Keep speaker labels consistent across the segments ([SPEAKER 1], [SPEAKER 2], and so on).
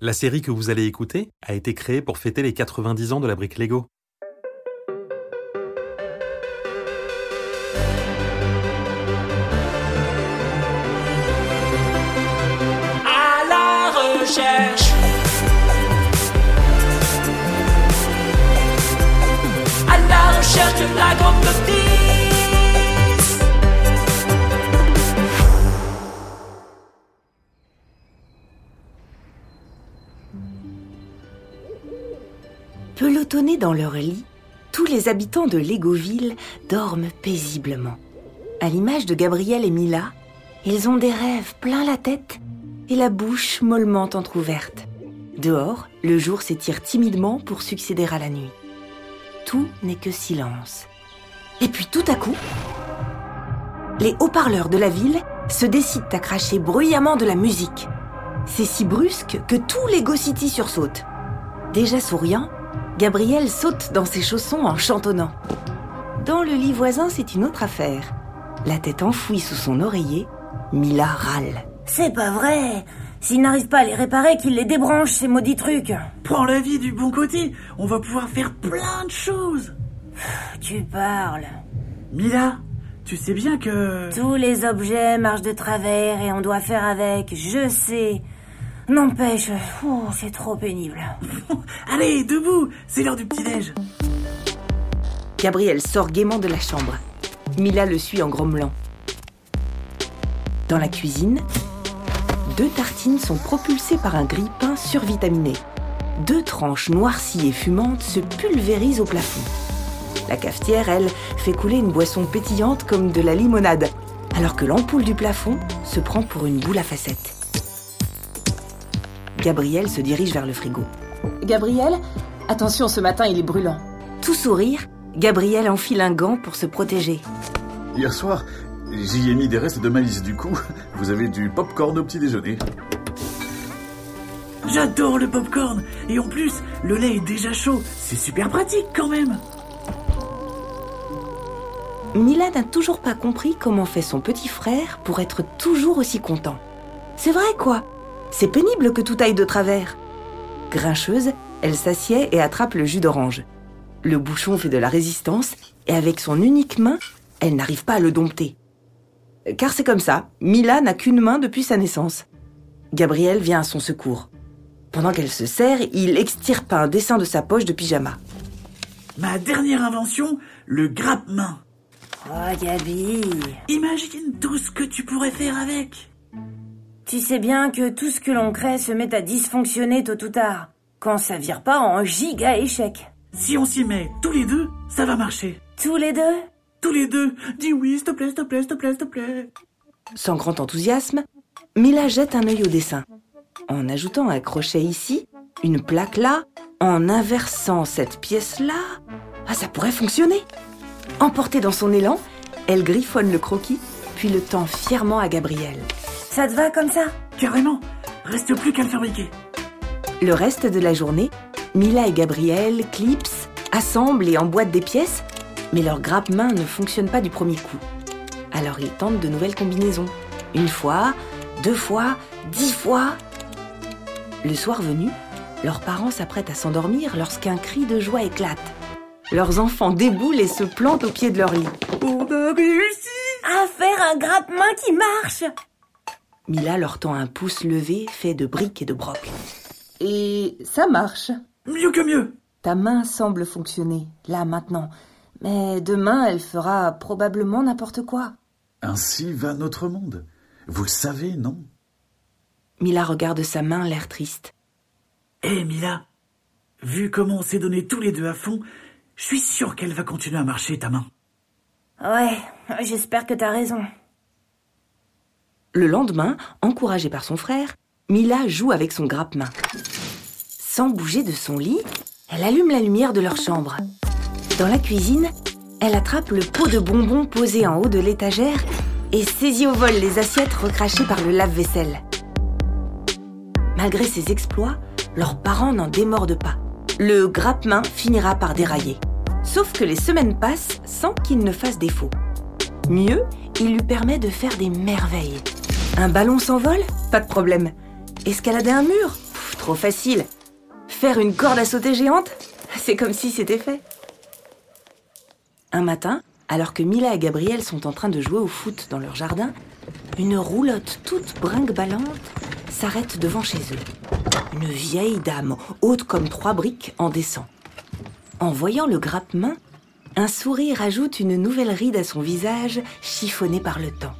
[SPEAKER 1] La série que vous allez écouter a été créée pour fêter les 90 ans de la brique Lego.
[SPEAKER 2] à la recherche. À la recherche de la grande
[SPEAKER 3] Dans leur lit, tous les habitants de Légoville dorment paisiblement. À l'image de Gabriel et Mila, ils ont des rêves plein la tête et la bouche mollement entr'ouverte. Dehors, le jour s'étire timidement pour succéder à la nuit. Tout n'est que silence. Et puis tout à coup, les haut-parleurs de la ville se décident à cracher bruyamment de la musique. C'est si brusque que tous les Go-City sursautent. Déjà souriant, Gabriel saute dans ses chaussons en chantonnant. Dans le lit voisin, c'est une autre affaire. La tête enfouie sous son oreiller, Mila râle.
[SPEAKER 4] C'est pas vrai S'il n'arrive pas à les réparer, qu'il les débranche, ces maudits trucs
[SPEAKER 5] Prends la vie du bon côté, on va pouvoir faire plein de choses.
[SPEAKER 4] Tu parles.
[SPEAKER 5] Mila, tu sais bien que...
[SPEAKER 4] Tous les objets marchent de travers et on doit faire avec, je sais. N'empêche, c'est trop pénible.
[SPEAKER 5] Allez, debout, c'est l'heure du petit-déj.
[SPEAKER 3] Gabriel sort gaiement de la chambre. Mila le suit en grommelant. Dans la cuisine, deux tartines sont propulsées par un grille-pain survitaminé. Deux tranches noircies et fumantes se pulvérisent au plafond. La cafetière, elle, fait couler une boisson pétillante comme de la limonade, alors que l'ampoule du plafond se prend pour une boule à facettes. Gabriel se dirige vers le frigo. Gabriel, attention, ce matin il est brûlant. Tout sourire, Gabriel enfile un gant pour se protéger.
[SPEAKER 6] Hier soir, j'y ai mis des restes de maïs. Du coup, vous avez du popcorn au petit déjeuner.
[SPEAKER 5] J'adore le popcorn. Et en plus, le lait est déjà chaud. C'est super pratique quand même.
[SPEAKER 3] Mila n'a toujours pas compris comment fait son petit frère pour être toujours aussi content. C'est vrai quoi? C'est pénible que tout aille de travers. Grincheuse, elle s'assied et attrape le jus d'orange. Le bouchon fait de la résistance et avec son unique main, elle n'arrive pas à le dompter. Car c'est comme ça, Mila n'a qu'une main depuis sa naissance. Gabriel vient à son secours. Pendant qu'elle se sert, il extirpe un dessin de sa poche de pyjama.
[SPEAKER 5] Ma dernière invention, le grappe-main.
[SPEAKER 4] Oh, Gabi.
[SPEAKER 5] Imagine tout ce que tu pourrais faire avec.
[SPEAKER 4] Tu sais bien que tout ce que l'on crée se met à dysfonctionner tôt ou tard. Quand ça vire pas en giga échec.
[SPEAKER 5] Si on s'y met tous les deux, ça va marcher.
[SPEAKER 4] Tous les deux?
[SPEAKER 5] Tous les deux. Dis oui, s'il te plaît, s'il te plaît, s'il te plaît, s'il te plaît.
[SPEAKER 3] Sans grand enthousiasme, Mila jette un œil au dessin. En ajoutant un crochet ici, une plaque là, en inversant cette pièce-là, ah, ça pourrait fonctionner. Emportée dans son élan, elle griffonne le croquis, puis le tend fièrement à Gabriel.
[SPEAKER 4] Ça te va comme ça
[SPEAKER 5] Carrément. Reste plus qu'à le fabriquer.
[SPEAKER 3] Le reste de la journée, Mila et Gabriel clipsent, assemblent et emboîtent des pièces, mais leur grappe-main ne fonctionne pas du premier coup. Alors ils tentent de nouvelles combinaisons. Une fois, deux fois, dix fois. Le soir venu, leurs parents s'apprêtent à s'endormir lorsqu'un cri de joie éclate. Leurs enfants déboulent et se plantent au pied de leur lit.
[SPEAKER 5] On a réussi
[SPEAKER 4] À faire un grappe-main qui marche
[SPEAKER 3] Mila leur tend un pouce levé fait de briques et de broc. Et ça marche.
[SPEAKER 5] Mieux que mieux.
[SPEAKER 3] Ta main semble fonctionner, là maintenant. Mais demain, elle fera probablement n'importe quoi.
[SPEAKER 6] Ainsi va notre monde. Vous le savez, non?
[SPEAKER 3] Mila regarde sa main, l'air triste.
[SPEAKER 5] Eh Mila, vu comment on s'est donné tous les deux à fond, je suis sûr qu'elle va continuer à marcher ta main.
[SPEAKER 4] Ouais, j'espère que t'as raison.
[SPEAKER 3] Le lendemain, encouragée par son frère, Mila joue avec son grappe-main. Sans bouger de son lit, elle allume la lumière de leur chambre. Dans la cuisine, elle attrape le pot de bonbons posé en haut de l'étagère et saisit au vol les assiettes recrachées par le lave-vaisselle. Malgré ses exploits, leurs parents n'en démordent pas. Le grappe-main finira par dérailler. Sauf que les semaines passent sans qu'il ne fasse défaut. Mieux, il lui permet de faire des merveilles. Un ballon s'envole Pas de problème. Escalader un mur Trop facile. Faire une corde à sauter géante C'est comme si c'était fait. Un matin, alors que Mila et Gabriel sont en train de jouer au foot dans leur jardin, une roulotte toute brinque-ballante s'arrête devant chez eux. Une vieille dame, haute comme trois briques, en descend. En voyant le grappement, un sourire ajoute une nouvelle ride à son visage chiffonné par le temps.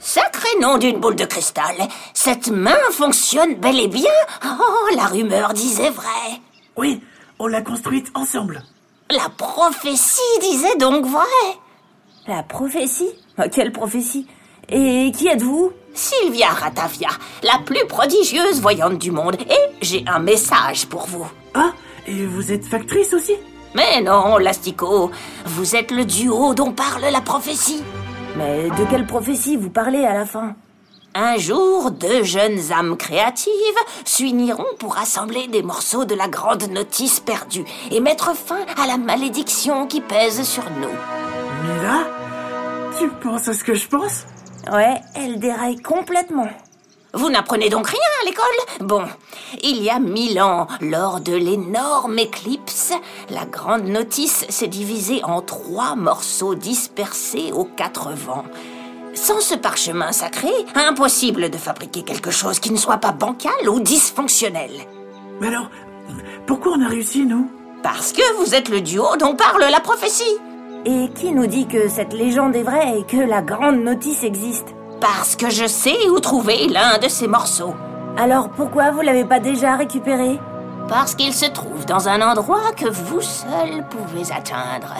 [SPEAKER 7] Sacré nom d'une boule de cristal. Cette main fonctionne bel et bien. Oh, la rumeur disait vrai.
[SPEAKER 5] Oui, on l'a construite ensemble.
[SPEAKER 7] La prophétie disait donc vrai.
[SPEAKER 4] La prophétie? Ah, Quelle prophétie? Et qui êtes-vous?
[SPEAKER 7] Sylvia Ratavia, la plus prodigieuse voyante du monde. Et j'ai un message pour vous.
[SPEAKER 5] Ah, et vous êtes factrice aussi?
[SPEAKER 7] Mais non, Lastico, vous êtes le duo dont parle la prophétie.
[SPEAKER 4] Mais de quelle prophétie vous parlez à la fin
[SPEAKER 7] Un jour, deux jeunes âmes créatives s'uniront pour assembler des morceaux de la grande notice perdue et mettre fin à la malédiction qui pèse sur nous.
[SPEAKER 5] Mila Tu penses à ce que je pense?
[SPEAKER 4] Ouais, elle déraille complètement.
[SPEAKER 7] Vous n'apprenez donc rien à l'école Bon, il y a mille ans, lors de l'énorme éclipse, la grande notice s'est divisée en trois morceaux dispersés aux quatre vents. Sans ce parchemin sacré, impossible de fabriquer quelque chose qui ne soit pas bancal ou dysfonctionnel.
[SPEAKER 5] Mais alors, pourquoi on a réussi, nous?
[SPEAKER 7] Parce que vous êtes le duo dont parle la prophétie.
[SPEAKER 4] Et qui nous dit que cette légende est vraie et que la grande notice existe?
[SPEAKER 7] Parce que je sais où trouver l'un de ces morceaux.
[SPEAKER 4] Alors pourquoi vous l'avez pas déjà récupéré?
[SPEAKER 7] Parce qu'il se trouve dans un endroit que vous seul pouvez atteindre.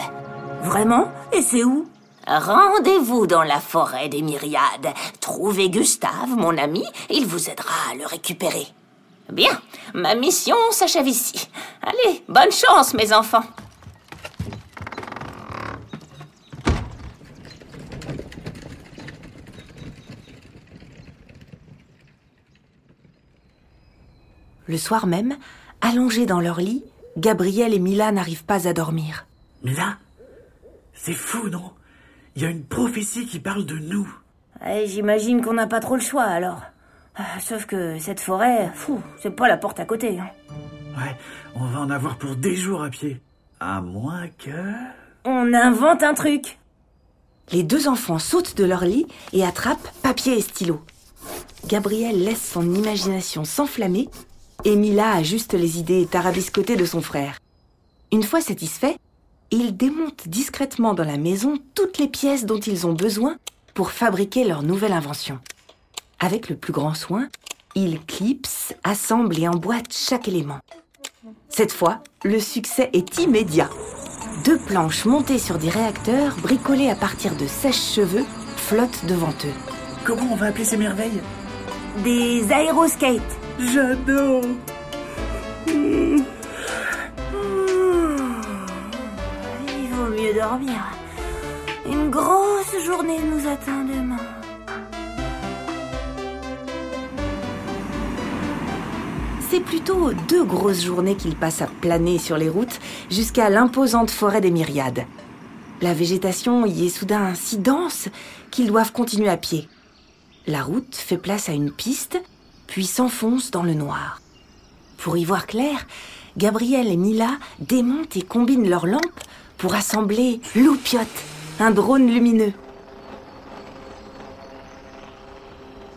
[SPEAKER 4] Vraiment? Et c'est où?
[SPEAKER 7] Rendez-vous dans la forêt des myriades. Trouvez Gustave, mon ami, il vous aidera à le récupérer. Bien, ma mission s'achève ici. Allez, bonne chance, mes enfants.
[SPEAKER 3] Le soir même, allongés dans leur lit, Gabriel et Mila n'arrivent pas à dormir.
[SPEAKER 5] Mila C'est fou, non? Il y a une prophétie qui parle de nous.
[SPEAKER 4] Ouais, J'imagine qu'on n'a pas trop le choix alors. Ah, Sauf que cette forêt, fou, c'est pas la porte à côté. hein.
[SPEAKER 5] Ouais, on va en avoir pour des jours à pied. À moins que...
[SPEAKER 4] On invente un truc.
[SPEAKER 3] Les deux enfants sautent de leur lit et attrapent papier et stylo. Gabriel laisse son imagination s'enflammer et Mila ajuste les idées tarabiscotées de son frère. Une fois satisfait, ils démontent discrètement dans la maison toutes les pièces dont ils ont besoin pour fabriquer leur nouvelle invention. Avec le plus grand soin, ils clipsent, assemblent et emboîtent chaque élément. Cette fois, le succès est immédiat. Deux planches montées sur des réacteurs bricolés à partir de sèche-cheveux flottent devant eux.
[SPEAKER 5] Comment on va appeler ces merveilles?
[SPEAKER 4] Des aéroskates.
[SPEAKER 5] J'adore
[SPEAKER 4] Il vaut mieux dormir. Une grosse journée nous attend demain.
[SPEAKER 3] C'est plutôt deux grosses journées qu'ils passent à planer sur les routes jusqu'à l'imposante forêt des myriades. La végétation y est soudain si dense qu'ils doivent continuer à pied. La route fait place à une piste, puis s'enfonce dans le noir. Pour y voir clair, Gabriel et Mila démontent et combinent leurs lampes pour assembler Loupiote, un drone lumineux.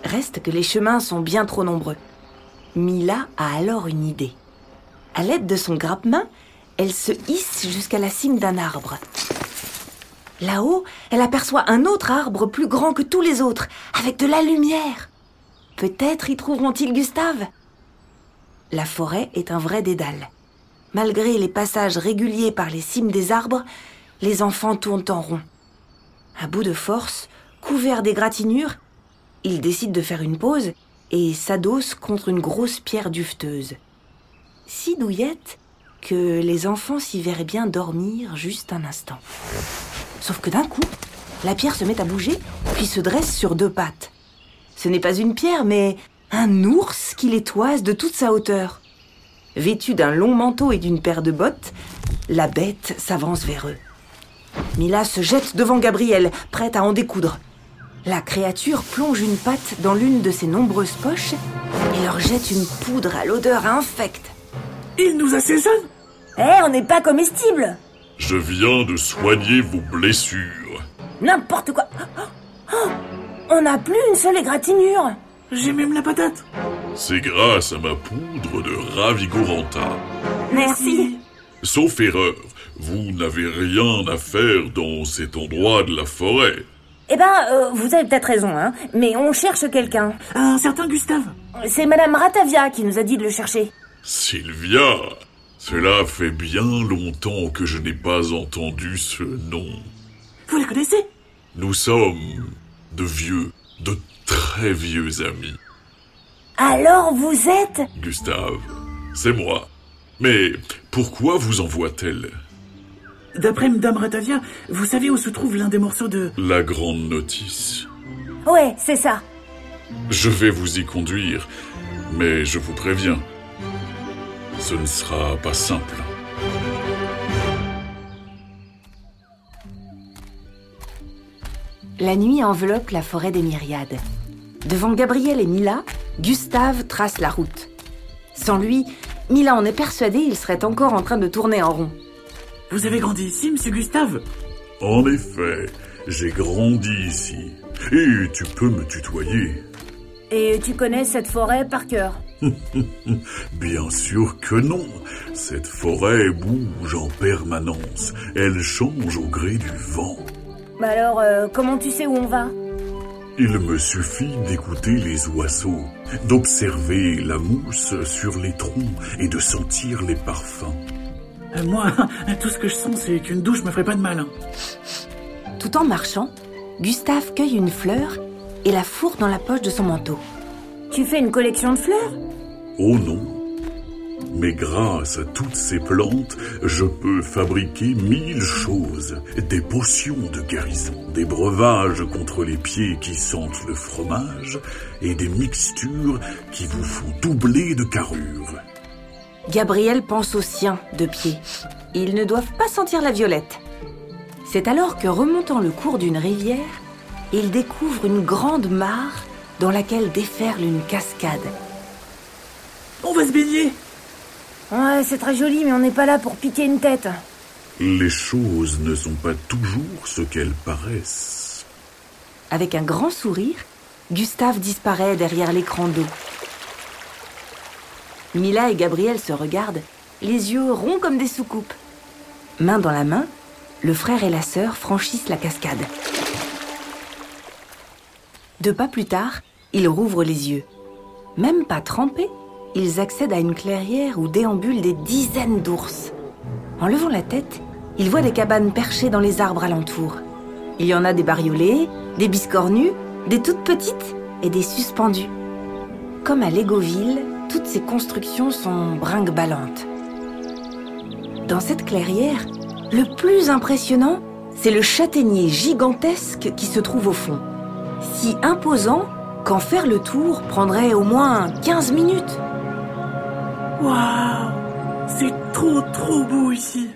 [SPEAKER 3] Reste que les chemins sont bien trop nombreux. Mila a alors une idée. À l'aide de son grappe-main, elle se hisse jusqu'à la cime d'un arbre. Là-haut, elle aperçoit un autre arbre plus grand que tous les autres, avec de la lumière. Peut-être y trouveront-ils Gustave? La forêt est un vrai dédale. Malgré les passages réguliers par les cimes des arbres, les enfants tournent en rond. À bout de force, couverts d'égratignures, ils décident de faire une pause et s'adossent contre une grosse pierre duveteuse. Si douillette que les enfants s'y verraient bien dormir juste un instant. Sauf que d'un coup, la pierre se met à bouger, puis se dresse sur deux pattes. Ce n'est pas une pierre, mais un ours qui les toise de toute sa hauteur. Vêtu d'un long manteau et d'une paire de bottes, la bête s'avance vers eux. Mila se jette devant Gabriel, prête à en découdre. La créature plonge une patte dans l'une de ses nombreuses poches et leur jette une poudre à l'odeur infecte.
[SPEAKER 5] Il nous assaisonne
[SPEAKER 4] Eh, on n'est pas comestible
[SPEAKER 8] Je viens de soigner vos blessures.
[SPEAKER 4] N'importe quoi Oh, On n'a plus une seule égratignure
[SPEAKER 5] J'ai même la patate
[SPEAKER 8] C'est grâce à ma poudre de Ravigoranta.
[SPEAKER 4] Merci
[SPEAKER 8] Sauf erreur, vous n'avez rien à faire dans cet endroit de la forêt.
[SPEAKER 4] Eh ben, euh, vous avez peut-être raison, hein, mais on cherche quelqu'un.
[SPEAKER 5] Un certain Gustave
[SPEAKER 4] C'est Madame Ratavia qui nous a dit de le chercher.
[SPEAKER 8] Sylvia, cela fait bien longtemps que je n'ai pas entendu ce nom.
[SPEAKER 5] Vous la connaissez?
[SPEAKER 8] Nous sommes de vieux, de très vieux amis.
[SPEAKER 4] Alors vous êtes?
[SPEAKER 8] Gustave, c'est moi. Mais pourquoi vous envoie-t-elle?
[SPEAKER 5] D'après Madame Ratavia, vous savez où se trouve l'un des morceaux de...
[SPEAKER 8] La grande notice.
[SPEAKER 4] Ouais, c'est ça.
[SPEAKER 8] Je vais vous y conduire, mais je vous préviens, ce ne sera pas simple.
[SPEAKER 3] La nuit enveloppe la forêt des myriades. Devant Gabriel et Mila, Gustave trace la route. Sans lui, Mila en est persuadée, il serait encore en train de tourner en rond.
[SPEAKER 5] Vous avez grandi ici, Monsieur Gustave?
[SPEAKER 8] En effet, j'ai grandi ici. Et tu peux me tutoyer.
[SPEAKER 4] Et tu connais cette forêt par cœur?
[SPEAKER 8] Bien sûr que non. Cette forêt bouge en permanence. Elle change au gré du vent.
[SPEAKER 4] Bah alors, euh, comment tu sais où on va?
[SPEAKER 8] Il me suffit d'écouter les oiseaux, d'observer la mousse sur les troncs et de sentir les parfums.
[SPEAKER 5] Euh, Moi, tout ce que je sens, c'est qu'une douche me ferait pas de mal. hein.
[SPEAKER 3] Tout en marchant, Gustave cueille une fleur et la fourre dans la poche de son manteau.
[SPEAKER 4] Tu fais une collection de fleurs?
[SPEAKER 8] Oh non. Mais grâce à toutes ces plantes, je peux fabriquer mille choses. Des potions de guérison, des breuvages contre les pieds qui sentent le fromage, et des mixtures qui vous font doubler de carrure.
[SPEAKER 3] Gabriel pense aux siens de pied. Ils ne doivent pas sentir la violette. C'est alors que remontant le cours d'une rivière, il découvre une grande mare dans laquelle déferle une cascade.
[SPEAKER 5] On va se baigner
[SPEAKER 4] Ouais, c'est très joli, mais on n'est pas là pour piquer une tête.
[SPEAKER 8] Les choses ne sont pas toujours ce qu'elles paraissent.
[SPEAKER 3] Avec un grand sourire, Gustave disparaît derrière l'écran d'eau. Mila et Gabriel se regardent, les yeux ronds comme des soucoupes. Main dans la main, le frère et la sœur franchissent la cascade. Deux pas plus tard, ils rouvrent les yeux. Même pas trempés, ils accèdent à une clairière où déambulent des dizaines d'ours. En levant la tête, ils voient des cabanes perchées dans les arbres alentours. Il y en a des bariolées, des biscornues, des toutes petites et des suspendues. Comme à Légoville, toutes ces constructions sont brinque-ballantes. Dans cette clairière, le plus impressionnant, c'est le châtaignier gigantesque qui se trouve au fond. Si imposant qu'en faire le tour prendrait au moins 15 minutes.
[SPEAKER 5] Waouh C'est trop trop beau ici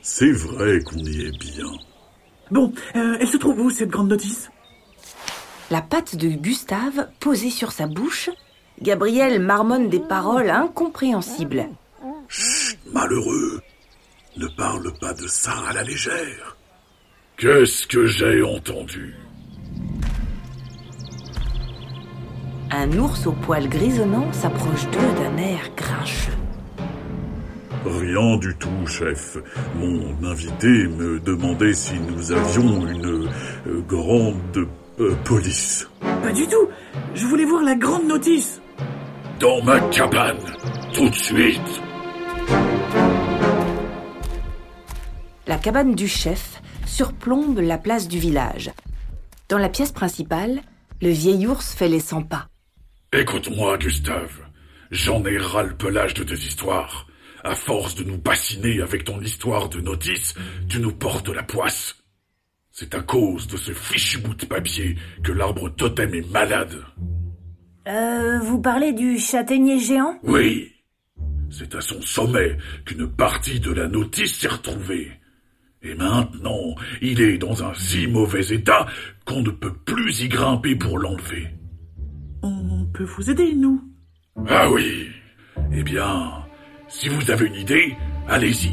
[SPEAKER 8] C'est vrai qu'on y est bien.
[SPEAKER 5] Bon, euh, elle se trouve où cette grande notice?
[SPEAKER 3] La patte de Gustave posée sur sa bouche, Gabriel marmonne des paroles incompréhensibles.
[SPEAKER 8] Chut, malheureux. Ne parle pas de ça à la légère.
[SPEAKER 9] Qu'est-ce que j'ai entendu?
[SPEAKER 3] Un ours au poil grisonnant s'approche d'eux d'un air grincheux.
[SPEAKER 8] Rien du tout, chef. Mon invité me demandait si nous avions une euh, grande euh, police.
[SPEAKER 5] Pas du tout Je voulais voir la grande notice
[SPEAKER 9] Dans ma cabane, tout de suite.
[SPEAKER 3] La cabane du chef surplombe la place du village. Dans la pièce principale, le vieil ours fait les 100 pas.
[SPEAKER 9] Écoute-moi, Gustave. J'en ai ras le pelage de tes histoires. À force de nous bassiner avec ton histoire de notice, tu nous portes la poisse. C'est à cause de ce fichu bout de papier que l'arbre totem est malade.
[SPEAKER 4] Euh, vous parlez du châtaignier géant?
[SPEAKER 9] Oui. C'est à son sommet qu'une partie de la notice s'est retrouvée. Et maintenant, il est dans un si mauvais état qu'on ne peut plus y grimper pour l'enlever.
[SPEAKER 5] On peut vous aider, nous
[SPEAKER 9] Ah oui. Eh bien, si vous avez une idée, allez-y.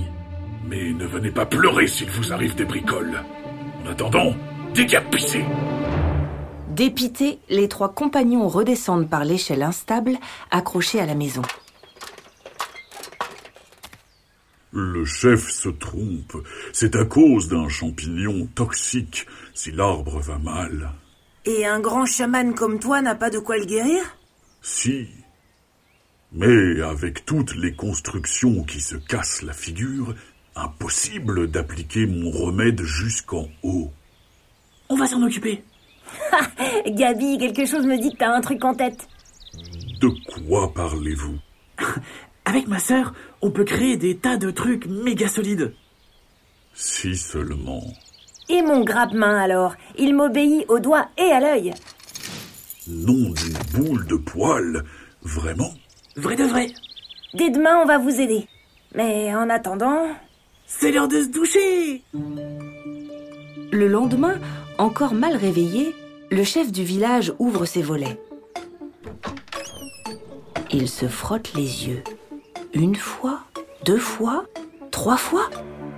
[SPEAKER 9] Mais ne venez pas pleurer s'il vous arrive des bricoles. En attendant, décapissez.
[SPEAKER 3] Dépités, les trois compagnons redescendent par l'échelle instable accrochée à la maison.
[SPEAKER 8] Le chef se trompe. C'est à cause d'un champignon toxique si l'arbre va mal.
[SPEAKER 4] Et un grand chaman comme toi n'a pas de quoi le guérir?
[SPEAKER 8] Si. Mais avec toutes les constructions qui se cassent la figure, impossible d'appliquer mon remède jusqu'en haut.
[SPEAKER 5] On va s'en occuper.
[SPEAKER 4] Gabi, quelque chose me dit que t'as un truc en tête.
[SPEAKER 8] De quoi parlez-vous?
[SPEAKER 5] Avec ma sœur, on peut créer des tas de trucs méga solides.
[SPEAKER 8] Si seulement.
[SPEAKER 4] Et mon grappe-main alors Il m'obéit au doigt et à l'œil.
[SPEAKER 8] Nom d'une boule de poil. Vraiment?
[SPEAKER 5] Vrai de vrai.
[SPEAKER 4] Dès demain, on va vous aider. Mais en attendant...
[SPEAKER 5] C'est l'heure de se doucher.
[SPEAKER 3] Le lendemain, encore mal réveillé, le chef du village ouvre ses volets. Il se frotte les yeux. Une fois, deux fois, trois fois,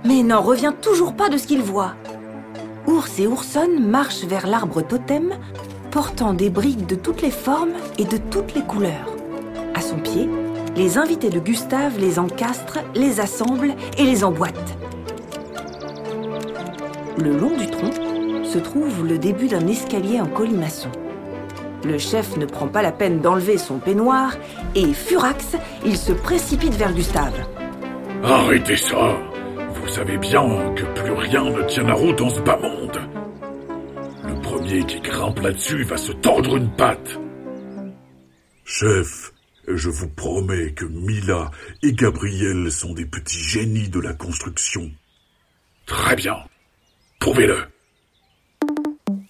[SPEAKER 3] mais n'en revient toujours pas de ce qu'il voit. Ours et Oursonne marchent vers l'arbre totem, portant des briques de toutes les formes et de toutes les couleurs. À son pied, les invités de Gustave les encastrent, les assemblent et les emboîtent. Le long du tronc se trouve le début d'un escalier en colimaçon. Le chef ne prend pas la peine d'enlever son peignoir et, furax, il se précipite vers Gustave.
[SPEAKER 9] Arrêtez ça. Vous savez bien que plus rien ne tient la route dans ce. Le qui grimpe là-dessus va se tordre une patte.
[SPEAKER 8] Chef, je vous promets que Mila et Gabriel sont des petits génies de la construction.
[SPEAKER 9] Très bien. Prouvez-le.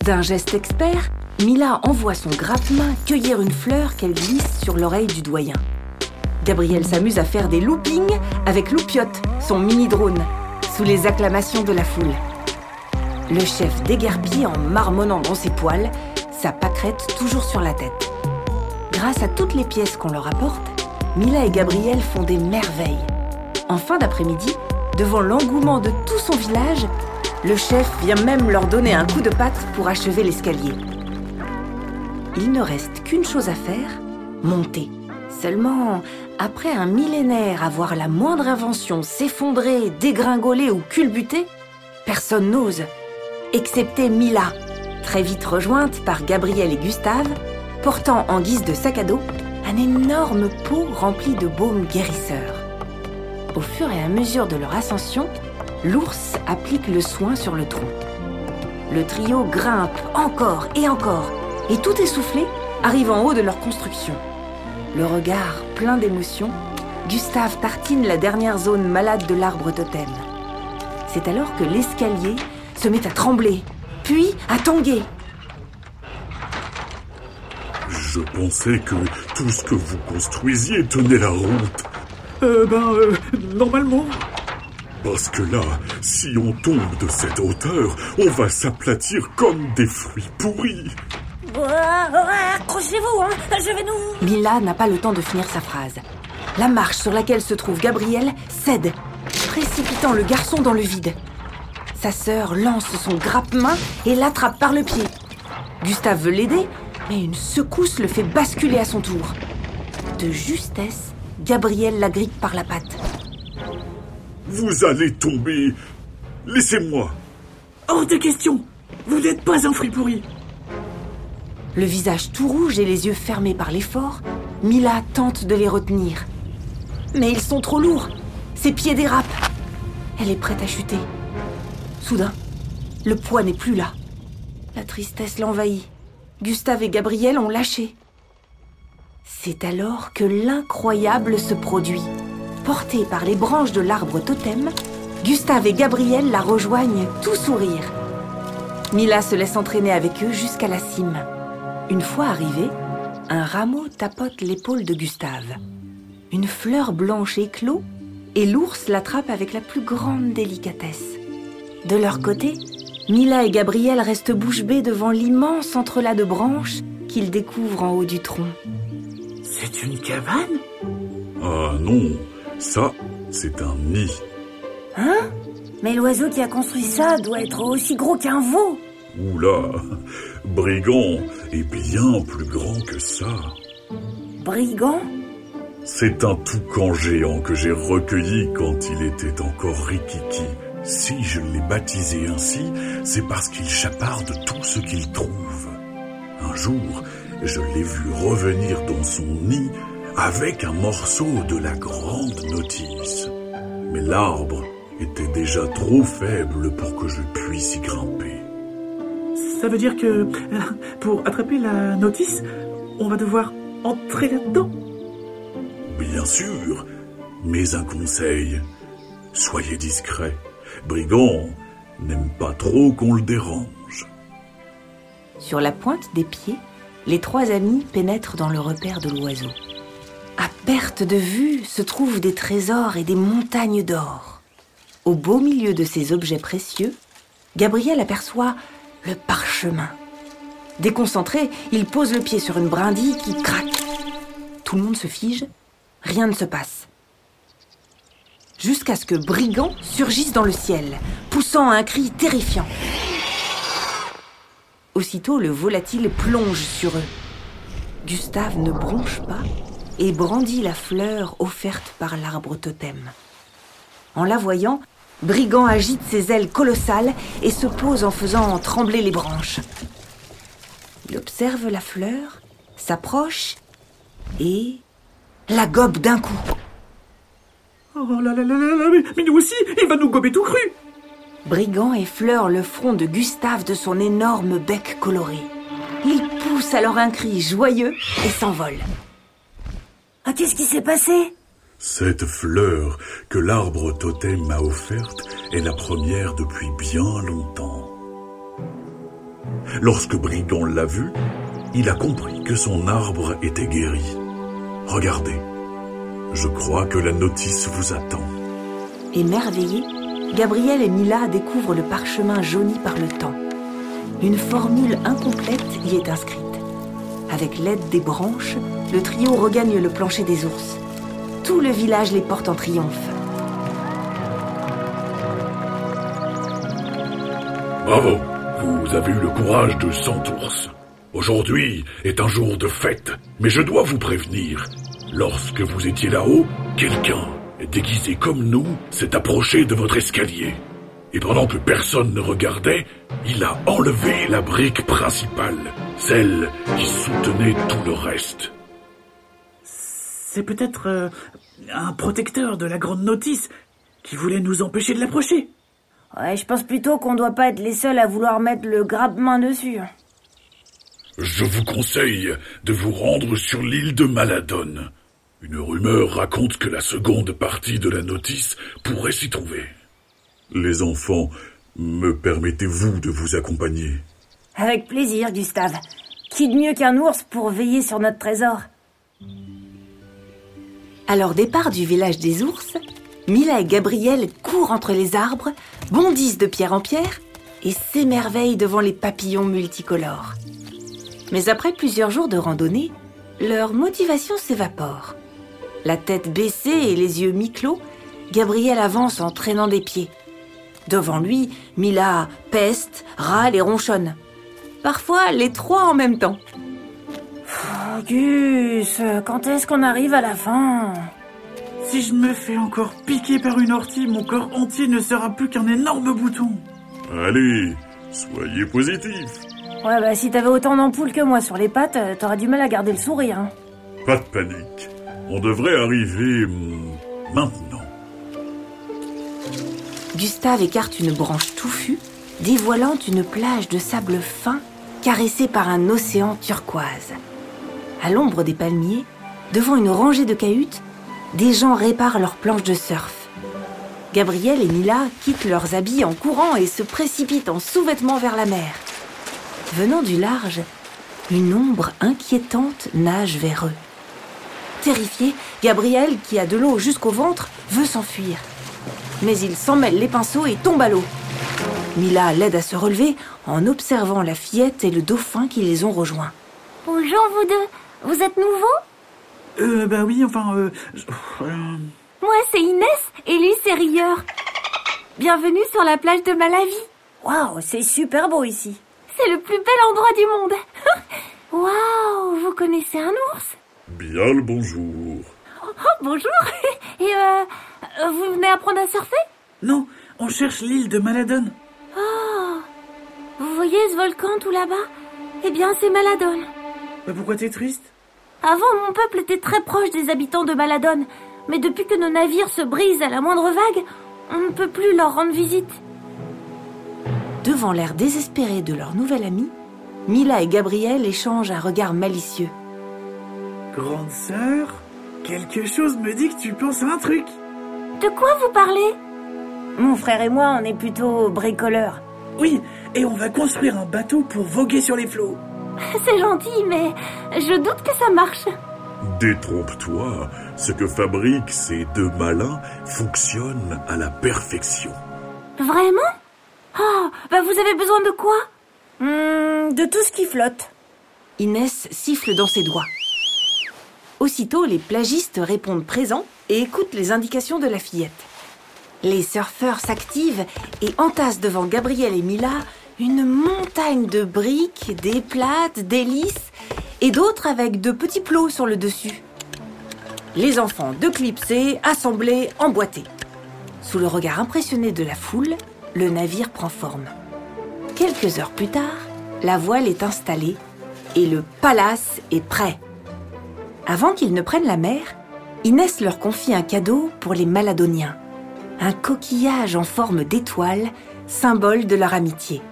[SPEAKER 3] D'un geste expert, Mila envoie son grappe-main cueillir une fleur qu'elle glisse sur l'oreille du doyen. Gabriel s'amuse à faire des loopings avec Loupiote, son mini-drone, sous les acclamations de la foule. Le chef déguerpit en marmonnant dans ses poils, sa pâquerette toujours sur la tête. Grâce à toutes les pièces qu'on leur apporte, Mila et Gabriel font des merveilles. En fin d'après-midi, devant l'engouement de tout son village, le chef vient même leur donner un coup de patte pour achever l'escalier. Il ne reste qu'une chose à faire, monter. Seulement, après un millénaire à voir la moindre invention s'effondrer, dégringoler ou culbuter, personne n'ose, excepté Mila, très vite rejointe par Gabriel et Gustave, portant en guise de sac à dos un énorme pot rempli de baumes guérisseurs. Au fur et à mesure de leur ascension, l'ours applique le soin sur le tronc. Le trio grimpe encore et encore, et tout essoufflé, arrive en haut de leur construction. Le regard plein d'émotion, Gustave tartine la dernière zone malade de l'arbre totem. C'est alors que l'escalier se met à trembler, puis à tanguer.
[SPEAKER 8] Je pensais que tout ce que vous construisiez tenait la route.
[SPEAKER 5] Euh, ben, euh, normalement.
[SPEAKER 8] Parce que là, si on tombe de cette hauteur, on va s'aplatir comme des fruits pourris.
[SPEAKER 4] Accrochez-vous, hein Je vais nous...
[SPEAKER 3] Mila n'a pas le temps de finir sa phrase. La marche sur laquelle se trouve Gabriel cède, précipitant le garçon dans le vide. Sa sœur lance son grappe-main et l'attrape par le pied. Gustave veut l'aider, mais une secousse le fait basculer à son tour. De justesse, Gabriel la grippe par la patte.
[SPEAKER 8] Vous allez tomber. Laissez-moi.
[SPEAKER 5] Hors de question. Vous n'êtes pas un fruit pourri.
[SPEAKER 3] Le visage tout rouge et les yeux fermés par l'effort, Mila tente de les retenir. Mais ils sont trop lourds. Ses pieds dérapent. Elle est prête à chuter. Soudain, le poids n'est plus là. La tristesse l'envahit. Gustave et Gabriel ont lâché. C'est alors que l'incroyable se produit. Portés par les branches de l'arbre totem, Gustave et Gabriel la rejoignent tout sourire. Mila se laisse entraîner avec eux jusqu'à la cime. Une fois arrivée, un rameau tapote l'épaule de Gustave. Une fleur blanche éclot et l'ours l'attrape avec la plus grande délicatesse. De leur côté, Mila et Gabriel restent bouche bée devant l'immense entrelac de branches qu'ils découvrent en haut du tronc.
[SPEAKER 5] C'est C'est une cabane?
[SPEAKER 8] Ah non, ça, c'est un nid.
[SPEAKER 4] Hein? Mais l'oiseau qui a construit ça doit être aussi gros qu'un veau.
[SPEAKER 8] Oula, Brigand est bien plus grand que ça.
[SPEAKER 4] Brigand?
[SPEAKER 8] C'est un toucan géant que j'ai recueilli quand il était encore rikiki. Si je l'ai baptisé ainsi, c'est parce qu'il chaparde tout ce qu'il trouve. Un jour, je l'ai vu revenir dans son nid avec un morceau de la grande notice. Mais l'arbre était déjà trop faible pour que je puisse y grimper.
[SPEAKER 5] Ça veut dire que euh, pour attraper la notice, on va devoir entrer là-dedans
[SPEAKER 8] Bien sûr, mais un conseil. Soyez discret. Brigand n'aime pas trop qu'on le dérange.
[SPEAKER 3] Sur la pointe des pieds, les trois amis pénètrent dans le repère de l'oiseau. À perte de vue se trouvent des trésors et des montagnes d'or. Au beau milieu de ces objets précieux, Gabriel aperçoit le parchemin. Déconcentré, il pose le pied sur une brindille qui craque. Tout le monde se fige, rien ne se passe. Jusqu'à ce que Brigand surgisse dans le ciel, poussant un cri terrifiant. Aussitôt, le volatile plonge sur eux. Gustave ne bronche pas et brandit la fleur offerte par l'arbre totem. En la voyant, Brigand agite ses ailes colossales et se pose en faisant trembler les branches. Il observe la fleur, s'approche et la gobe d'un coup.
[SPEAKER 5] Oh là là là là là, mais, mais nous aussi, il va nous gober tout cru
[SPEAKER 3] Brigand effleure le front de Gustave de son énorme bec coloré. Il pousse alors un cri joyeux et s'envole.
[SPEAKER 4] Ah, qu'est-ce qui s'est passé?
[SPEAKER 8] Cette fleur que l'arbre totem m'a offerte est la première depuis bien longtemps. Lorsque Brigand l'a vue, il a compris que son arbre était guéri. Regardez, je crois que la notice vous attend.
[SPEAKER 3] Émerveillés, Gabriel et Mila découvrent le parchemin jauni par le temps. Une formule incomplète y est inscrite. Avec l'aide des branches, le trio regagne le plancher des ours. Tout le village les porte en triomphe.
[SPEAKER 9] Bravo, vous avez eu le courage de cent ours. Aujourd'hui est un jour de fête, mais je dois vous prévenir. Lorsque vous étiez là-haut, quelqu'un, déguisé comme nous, s'est approché de votre escalier. Et pendant que personne ne regardait, il a enlevé la brique principale, celle qui soutenait tout le reste.
[SPEAKER 5] C'est peut-être euh, un protecteur de la grande notice qui voulait nous empêcher de l'approcher.
[SPEAKER 4] Ouais, je pense plutôt qu'on doit pas être les seuls à vouloir mettre le grappe-main dessus.
[SPEAKER 9] Je vous conseille de vous rendre sur l'île de Maladone. Une rumeur raconte que la seconde partie de la notice pourrait s'y trouver.
[SPEAKER 8] Les enfants, me permettez-vous de vous accompagner?
[SPEAKER 4] Avec plaisir, Gustave. Qui de mieux qu'un ours pour veiller sur notre trésor?
[SPEAKER 3] À leur départ du village des ours, Mila et Gabriel courent entre les arbres, bondissent de pierre en pierre et s'émerveillent devant les papillons multicolores. Mais après plusieurs jours de randonnée, leur motivation s'évapore. La tête baissée et les yeux mi-clos, Gabriel avance en traînant des pieds. Devant lui, Mila peste, râle et ronchonne. Parfois, les trois en même temps.
[SPEAKER 4] Oh, Gus, quand est-ce qu'on arrive à la fin?
[SPEAKER 5] Si je me fais encore piquer par une ortie, mon corps entier ne sera plus qu'un énorme bouton.
[SPEAKER 8] Allez, soyez positif.
[SPEAKER 4] Ouais, bah si t'avais autant d'ampoules que moi sur les pattes, euh, t'aurais du mal à garder le sourire. Hein.
[SPEAKER 8] Pas de panique. On devrait arriver hum, maintenant.
[SPEAKER 3] Gustave écarte une branche touffue, dévoilant une plage de sable fin caressée par un océan turquoise. À l'ombre des palmiers, devant une rangée de cahutes, des gens réparent leurs planches de surf. Gabriel et Mila quittent leurs habits en courant et se précipitent en sous-vêtements vers la mer. Venant du large, une ombre inquiétante nage vers eux. Terrifié, Gabriel, qui a de l'eau jusqu'au ventre, veut s'enfuir. Mais il s'en mêle les pinceaux et tombe à l'eau. Mila l'aide à se relever en observant la fillette et le dauphin qui les ont rejoints.
[SPEAKER 10] Bonjour vous deux. Vous êtes nouveaux?
[SPEAKER 5] Euh, bah oui, enfin, euh, euh,
[SPEAKER 10] Moi, c'est Inès et lui, c'est Rieur. Bienvenue sur la plage de Malawi.
[SPEAKER 4] Waouh, c'est super beau ici.
[SPEAKER 10] C'est le plus bel endroit du monde. Waouh, vous connaissez un ours?
[SPEAKER 8] Bien le bonjour.
[SPEAKER 10] Oh, bonjour. Et euh, vous venez apprendre à surfer?
[SPEAKER 5] Non, on cherche l'île de Maladone.
[SPEAKER 10] Oh, vous voyez ce volcan tout là-bas? Eh bien, c'est Maladone.
[SPEAKER 5] Bah pourquoi t'es triste?
[SPEAKER 10] Avant, mon peuple était très proche des habitants de Maladone. Mais depuis que nos navires se brisent à la moindre vague, on ne peut plus leur rendre visite.
[SPEAKER 3] Devant l'air désespéré de leur nouvel ami, Mila et Gabriel échangent un regard malicieux.
[SPEAKER 5] Grande sœur, quelque chose me dit que tu penses à un truc.
[SPEAKER 10] De quoi vous parlez?
[SPEAKER 4] Mon frère et moi, on est plutôt bricoleurs.
[SPEAKER 5] Oui, et on va construire un bateau pour voguer sur les flots.
[SPEAKER 10] C'est gentil, mais je doute que ça marche.
[SPEAKER 8] Détrompe-toi, ce que fabriquent ces deux malins fonctionne à la perfection.
[SPEAKER 10] Vraiment? Oh, bah vous avez besoin de quoi?
[SPEAKER 4] Hmm, de tout ce qui flotte.
[SPEAKER 3] Inès siffle dans ses doigts. Aussitôt, les plagistes répondent présents et écoutent les indications de la fillette. Les surfeurs s'activent et entassent devant Gabriel et Mila une montagne de briques, des plates, des lisses et d'autres avec de petits plots sur le dessus. Les enfants de clipsés, assemblés, emboîtés. Sous le regard impressionné de la foule, le navire prend forme. Quelques heures plus tard, la voile est installée et le palace est prêt. Avant qu'ils ne prennent la mer, Inès leur confie un cadeau pour les Maladoniens. Un coquillage en forme d'étoile, symbole de leur amitié.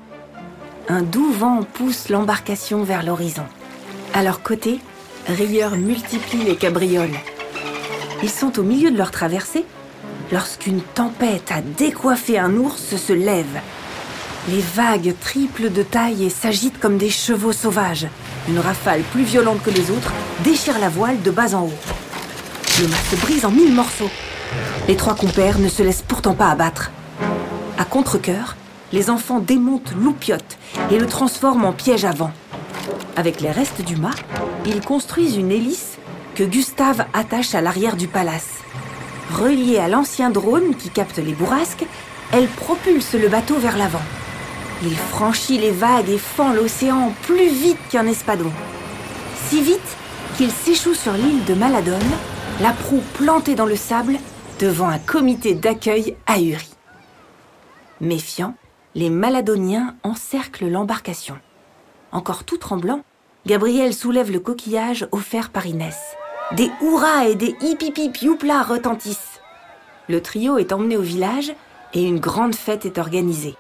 [SPEAKER 3] Un doux vent pousse l'embarcation vers l'horizon. À leur côté, Rieur multiplie les cabrioles. Ils sont au milieu de leur traversée lorsqu'une tempête à décoiffer un ours se lève. Les vagues triplent de taille et s'agitent comme des chevaux sauvages. Une rafale plus violente que les autres déchire la voile de bas en haut. Le mât se brise en mille morceaux. Les trois compères ne se laissent pourtant pas abattre. À contre-cœur, les enfants démontent l'oupiote et le transforment en piège à vent. Avec les restes du mât, ils construisent une hélice que Gustave attache à l'arrière du palace. Reliée à l'ancien drone qui capte les bourrasques, elle propulse le bateau vers l'avant. Il franchit les vagues et fend l'océan plus vite qu'un espadon. Si vite qu'il s'échoue sur l'île de Maladone, la proue plantée dans le sable devant un comité d'accueil ahuri. Méfiants, les Maladoniens encerclent l'embarcation. Encore tout tremblant, Gabriel soulève le coquillage offert par Inès. Des hurrahs et des hip retentissent. Le trio est emmené au village et une grande fête est organisée.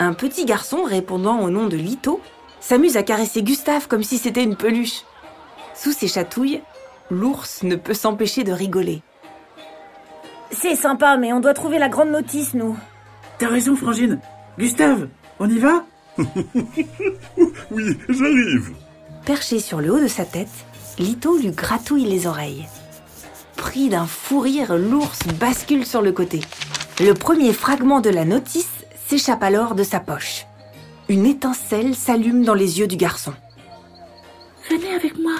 [SPEAKER 3] Un petit garçon répondant au nom de Lito s'amuse à caresser Gustave comme si c'était une peluche. Sous ses chatouilles, l'ours ne peut s'empêcher de rigoler.
[SPEAKER 4] C'est sympa, mais on doit trouver la grande notice, nous.
[SPEAKER 5] T'as raison, Frangine. Gustave, on y va?
[SPEAKER 8] Oui, j'arrive.
[SPEAKER 3] Perché sur le haut de sa tête, Lito lui gratouille les oreilles. Pris d'un fou rire, l'ours bascule sur le côté. Le premier fragment de la notice s'échappe alors de sa poche. Une étincelle s'allume dans les yeux du garçon.
[SPEAKER 10] Venez avec moi.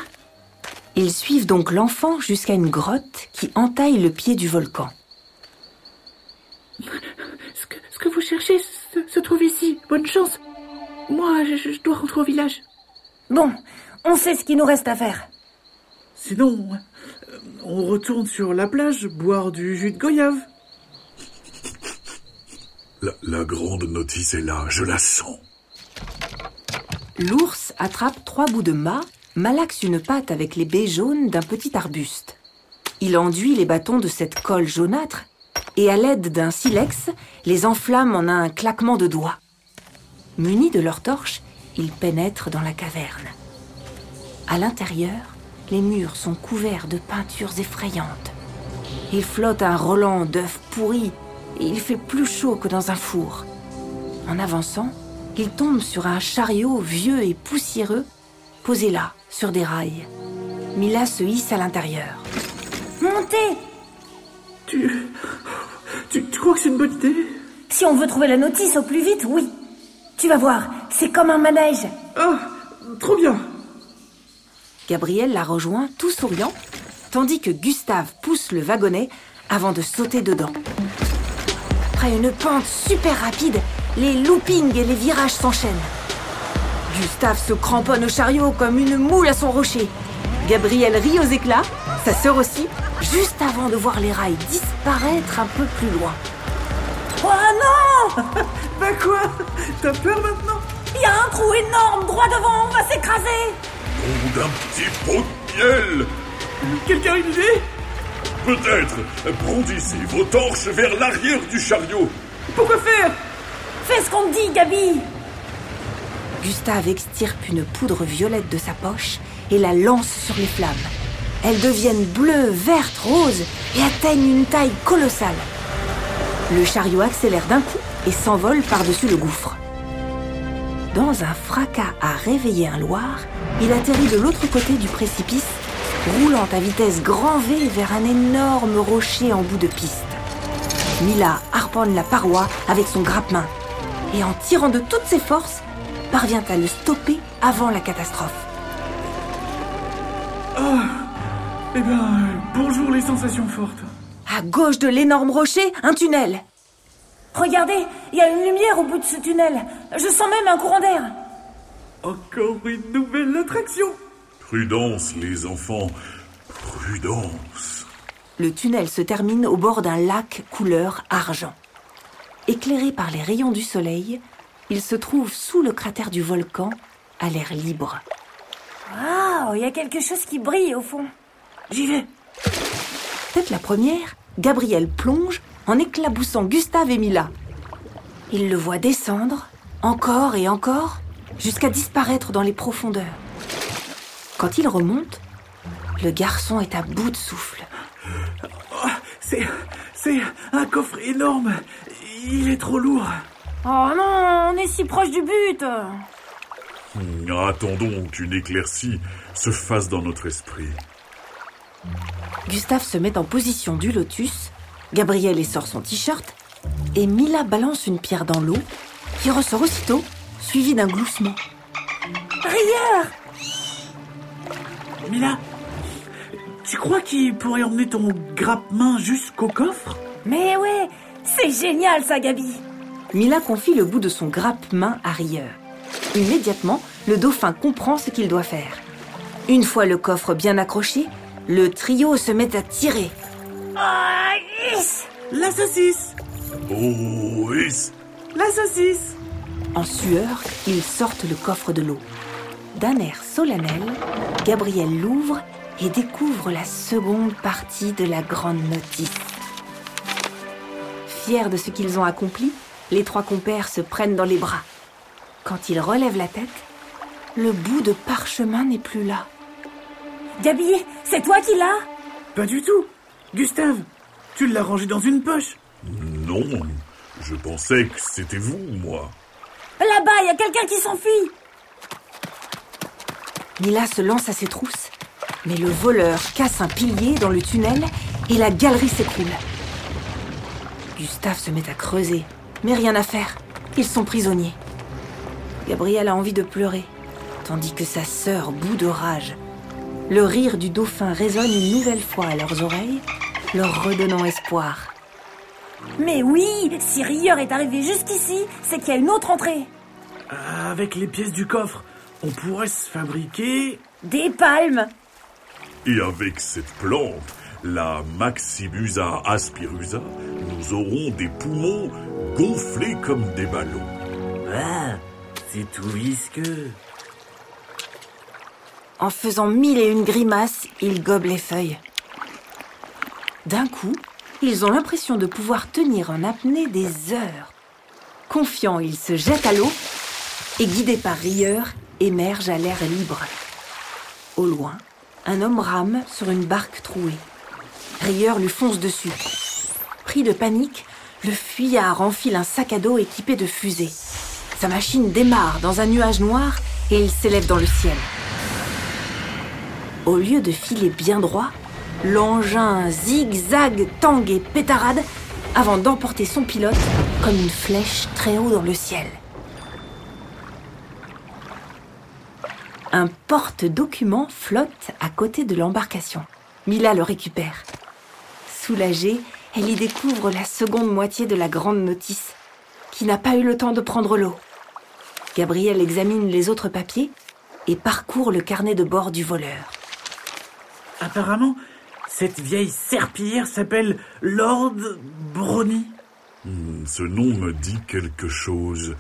[SPEAKER 3] Ils suivent donc l'enfant jusqu'à une grotte qui entaille le pied du volcan.
[SPEAKER 5] ce que, ce que vous cherchez se, se trouve ici. Bonne chance. Moi, je, je dois rentrer au village.
[SPEAKER 4] Bon, on sait ce qu'il nous reste à faire.
[SPEAKER 5] Sinon, euh, on retourne sur la plage boire du jus de goyave.
[SPEAKER 8] La, grande notice est là, je la sens.
[SPEAKER 3] L'ours attrape trois bouts de mât, malaxe une patte avec les baies jaunes d'un petit arbuste. Il enduit les bâtons de cette colle jaunâtre et à l'aide d'un silex, les enflamme en un claquement de doigts. Munis de leurs torches, ils pénètrent dans la caverne. À l'intérieur, les murs sont couverts de peintures effrayantes. Il flotte un Roland d'œufs pourris il fait plus chaud que dans un four. En avançant, il tombe sur un chariot vieux et poussiéreux, posé là, sur des rails. Mila se hisse à l'intérieur.
[SPEAKER 4] Montez
[SPEAKER 5] Tu, tu, tu crois que c'est une bonne idée?
[SPEAKER 4] Si on veut trouver la notice au plus vite, oui. Tu vas voir, c'est comme un manège.
[SPEAKER 5] Ah, trop bien.
[SPEAKER 3] Gabriel la rejoint, tout souriant, tandis que Gustave pousse le wagonnet avant de sauter dedans. Après une pente super rapide, les loopings et les virages s'enchaînent. Gustave se cramponne au chariot comme une moule à son rocher. Gabriel rit aux éclats, sa sœur aussi, juste avant de voir les rails disparaître un peu plus loin.
[SPEAKER 4] Oh non
[SPEAKER 5] Bah quoi T'as peur maintenant
[SPEAKER 4] Il y a un trou énorme droit devant, on va s'écraser
[SPEAKER 8] Nom d'un petit pot de miel
[SPEAKER 5] Quelqu'un a une idée
[SPEAKER 8] Peut-être brandissez vos torches vers l'arrière du chariot.
[SPEAKER 5] Pourquoi faire?
[SPEAKER 4] Fais ce qu'on te dit, Gabi
[SPEAKER 3] Gustave extirpe une poudre violette de sa poche et la lance sur les flammes. Elles deviennent bleues, vertes, roses et atteignent une taille colossale. Le chariot accélère d'un coup et s'envole par-dessus le gouffre. Dans un fracas à réveiller un Loir, il atterrit de l'autre côté du précipice, roulant à vitesse grand V vers un énorme rocher en bout de piste. Mila harponne la paroi avec son grappe-main et en tirant de toutes ses forces, parvient à le stopper avant la catastrophe.
[SPEAKER 5] Eh ben, euh, bonjour les sensations fortes.
[SPEAKER 3] À gauche de l'énorme rocher, un tunnel.
[SPEAKER 4] Regardez, il y a une lumière au bout de ce tunnel. Je sens même un courant d'air.
[SPEAKER 5] Encore une nouvelle attraction
[SPEAKER 8] Prudence, les enfants. Prudence.
[SPEAKER 3] Le tunnel se termine au bord d'un lac couleur argent. Éclairé par les rayons du soleil, il se trouve sous le cratère du volcan, à l'air libre.
[SPEAKER 4] Waouh, il y a quelque chose qui brille au fond.
[SPEAKER 5] J'y vais
[SPEAKER 3] Tête la première, Gabriel plonge en éclaboussant Gustave et Mila. Il le voit descendre, encore et encore, jusqu'à disparaître dans les profondeurs. Quand il remonte, le garçon est à bout de souffle.
[SPEAKER 5] Oh, C'est... c'est un coffre énorme. Il est trop lourd.
[SPEAKER 4] Oh non, on est si proche du but.
[SPEAKER 8] Attendons qu'une éclaircie se fasse dans notre esprit.
[SPEAKER 3] Gustave se met en position du lotus, Gabriel sort son t-shirt, et Mila balance une pierre dans l'eau, qui ressort aussitôt, suivie d'un gloussement.
[SPEAKER 4] Rieur
[SPEAKER 5] Mila, tu crois qu'il pourrait emmener ton grappe-main jusqu'au coffre?
[SPEAKER 4] Mais ouais, c'est génial ça, Gabi.
[SPEAKER 3] Mila confie le bout de son grappe-main à Rieur. Immédiatement, le dauphin comprend ce qu'il doit faire. Une fois le coffre bien accroché, le trio se met à tirer.
[SPEAKER 4] Ah, yes
[SPEAKER 5] La saucisse
[SPEAKER 8] Oh, oui,
[SPEAKER 5] La saucisse
[SPEAKER 3] En sueur, ils sortent le coffre de l'eau. D'un air solennel, Gabriel l'ouvre et découvre la seconde partie de la grande notice. Fiers de ce qu'ils ont accompli, les trois compères se prennent dans les bras. Quand ils relèvent la tête, le bout de parchemin n'est plus là.
[SPEAKER 4] Gabi, c'est toi qui l'as?
[SPEAKER 5] Pas du tout Gustave, tu l'as rangé dans une poche
[SPEAKER 8] Non, je pensais que c'était vous, moi.
[SPEAKER 4] Là-bas, il y a quelqu'un qui s'enfuit.
[SPEAKER 3] Mila se lance à ses trousses, mais le voleur casse un pilier dans le tunnel et la galerie s'écroule. Gustave se met à creuser, mais rien à faire. Ils sont prisonniers. Gabriel a envie de pleurer, tandis que sa sœur bout de rage. Le rire du dauphin résonne une nouvelle fois à leurs oreilles, leur redonnant espoir.
[SPEAKER 4] Mais oui, si Rieur est arrivé jusqu'ici, c'est qu'il y a une autre entrée.
[SPEAKER 5] Avec les pièces du coffre, on pourrait se fabriquer...
[SPEAKER 4] Des palmes.
[SPEAKER 8] Et avec cette plante, la Maximusa aspirusa, nous aurons des poumons gonflés comme des ballons.
[SPEAKER 5] Ah, c'est tout visqueux.
[SPEAKER 3] En faisant mille et une grimaces, ils gobent les feuilles. D'un coup, ils ont l'impression de pouvoir tenir en apnée des heures. Confiants, ils se jettent à l'eau et, guidés par Rieur, émergent à l'air libre. Au loin, un homme rame sur une barque trouée. Rieur lui fonce dessus. Pris de panique, le fuyard enfile un sac à dos équipé de fusées. Sa machine démarre dans un nuage noir et il s'élève dans le ciel. Au lieu de filer bien droit, l'engin zigzag, tangue et pétarade avant d'emporter son pilote comme une flèche très haut dans le ciel. Un porte-document flotte à côté de l'embarcation. Mila le récupère. Soulagée, elle y découvre la seconde moitié de la grande notice, qui n'a pas eu le temps de prendre l'eau. Gabriel examine les autres papiers et parcourt le carnet de bord du voleur.
[SPEAKER 5] Apparemment, cette vieille serpillière s'appelle Lord Brony.
[SPEAKER 8] Hmm, Ce nom me dit quelque chose.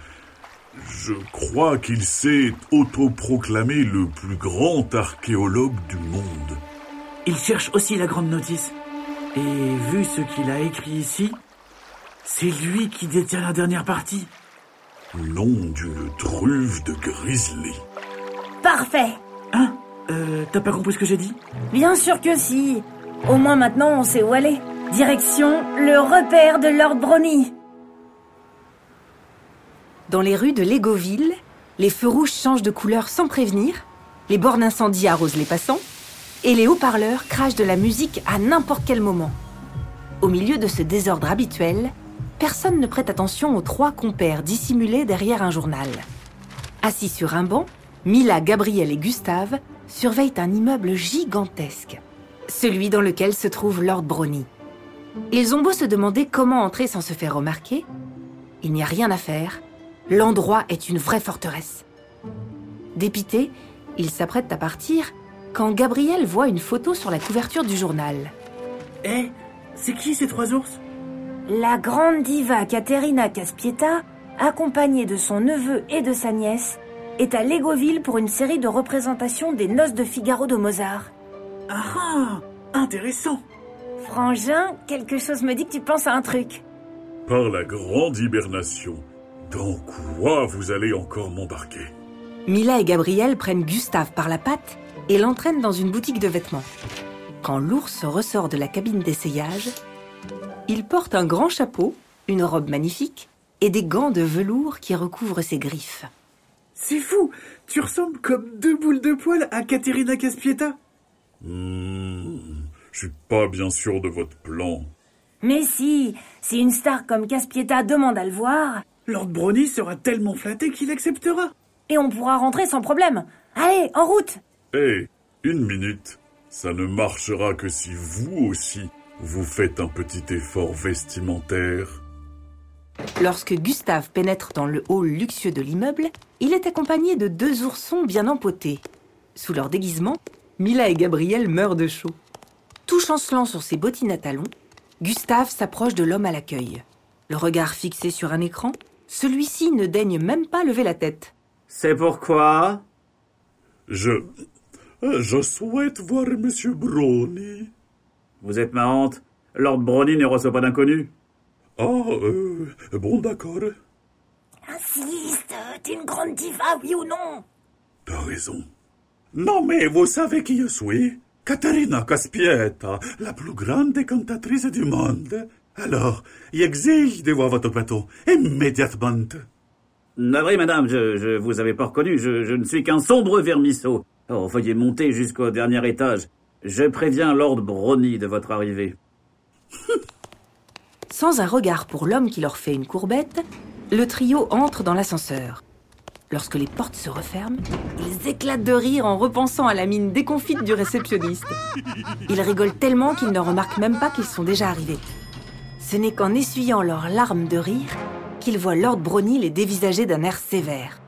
[SPEAKER 8] Je crois qu'il s'est autoproclamé le plus grand archéologue du monde.
[SPEAKER 5] Il cherche aussi la grande notice. Et vu ce qu'il a écrit ici, c'est lui qui détient la dernière partie.
[SPEAKER 8] Nom d'une truffe de grizzly.
[SPEAKER 4] Parfait
[SPEAKER 5] Hein Euh, t'as pas compris ce que j'ai dit?
[SPEAKER 4] Bien sûr que si Au moins maintenant on sait où aller. Direction le repère de Lord Brony.
[SPEAKER 3] Dans les rues de Légoville, les feux rouges changent de couleur sans prévenir, les bornes incendies arrosent les passants, et les haut-parleurs crachent de la musique à n'importe quel moment. Au milieu de ce désordre habituel, personne ne prête attention aux trois compères dissimulés derrière un journal. Assis sur un banc, Mila, Gabriel et Gustave surveillent un immeuble gigantesque, celui dans lequel se trouve Lord Brony. Ils ont beau se demander comment entrer sans se faire remarquer, il n'y a rien à faire. L'endroit est une vraie forteresse. Dépité, ils s'apprêtent à partir quand Gabriel voit une photo sur la couverture du journal.
[SPEAKER 5] Eh, c'est qui ces trois ours?
[SPEAKER 4] La grande diva Caterina Caspieta, accompagnée de son neveu et de sa nièce, est à Légoville pour une série de représentations des Noces de Figaro de Mozart.
[SPEAKER 5] Ah ah Intéressant
[SPEAKER 4] Frangin, quelque chose me dit que tu penses à un truc.
[SPEAKER 8] Par la grande hibernation, dans quoi vous allez encore m'embarquer?
[SPEAKER 3] Mila et Gabriel prennent Gustave par la patte et l'entraînent dans une boutique de vêtements. Quand l'ours ressort de la cabine d'essayage, il porte un grand chapeau, une robe magnifique et des gants de velours qui recouvrent ses griffes.
[SPEAKER 5] C'est fou Tu ressembles comme deux boules de poil à Caterina Caspieta
[SPEAKER 8] Hmm, Je suis pas bien sûr de votre plan.
[SPEAKER 4] Mais si, si une star comme Caspieta demande à le voir,
[SPEAKER 5] Lord Brony sera tellement flatté qu'il acceptera.
[SPEAKER 4] et on pourra rentrer sans problème. Allez, en route
[SPEAKER 8] Hé, une minute. Ça ne marchera que si vous aussi, vous faites un petit effort vestimentaire.
[SPEAKER 3] Lorsque Gustave pénètre dans le hall luxueux de l'immeuble, il est accompagné de deux oursons bien empotés. Sous leur déguisement, Mila et Gabriel meurent de chaud. Tout chancelant sur ses bottines à talons, Gustave s'approche de l'homme à l'accueil. Le regard fixé sur un écran, celui-ci ne daigne même pas lever la tête.
[SPEAKER 5] C'est pourquoi
[SPEAKER 8] Je... euh, Je souhaite voir Monsieur Brony.
[SPEAKER 5] Vous êtes ma honte. Lord Brony ne reçoit pas d'inconnus.
[SPEAKER 8] Ah, euh, bon d'accord.
[SPEAKER 4] Insiste, t'es une grande diva, oui ou non?
[SPEAKER 8] T'as raison. Non mais vous savez qui je suis? Caterina Caspietta, la plus grande cantatrice du monde. Alors, j'exige de voir votre plateau, immédiatement.
[SPEAKER 5] Navré, madame, je, je vous avais pas reconnu. Je, je ne suis qu'un sombre vermisseau. Oh, veuillez monter jusqu'au dernier étage. Je préviens Lord Brony de votre arrivée.
[SPEAKER 3] Sans un regard pour l'homme qui leur fait une courbette, le trio entre dans l'ascenseur. Lorsque les portes se referment, ils éclatent de rire en repensant à la mine déconfite du réceptionniste. Ils rigolent tellement qu'ils ne remarquent même pas qu'ils sont déjà arrivés. Ce n'est qu'en essuyant leurs larmes de rire qu'ils voient Lord Brony les dévisager d'un air sévère.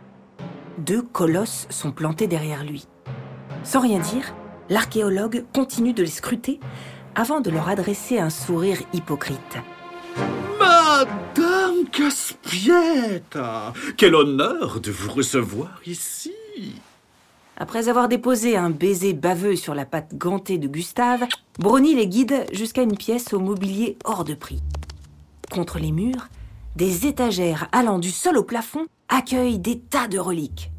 [SPEAKER 3] Deux colosses sont plantés derrière lui. Sans rien dire, l'archéologue continue de les scruter avant de leur adresser un sourire hypocrite.
[SPEAKER 6] Madame Caspietta Quel honneur de vous recevoir ici
[SPEAKER 3] Après avoir déposé un baiser baveux sur la patte gantée de Gustave, Brony les guide jusqu'à une pièce au mobilier hors de prix. Contre les murs, des étagères allant du sol au plafond accueillent des tas de reliques.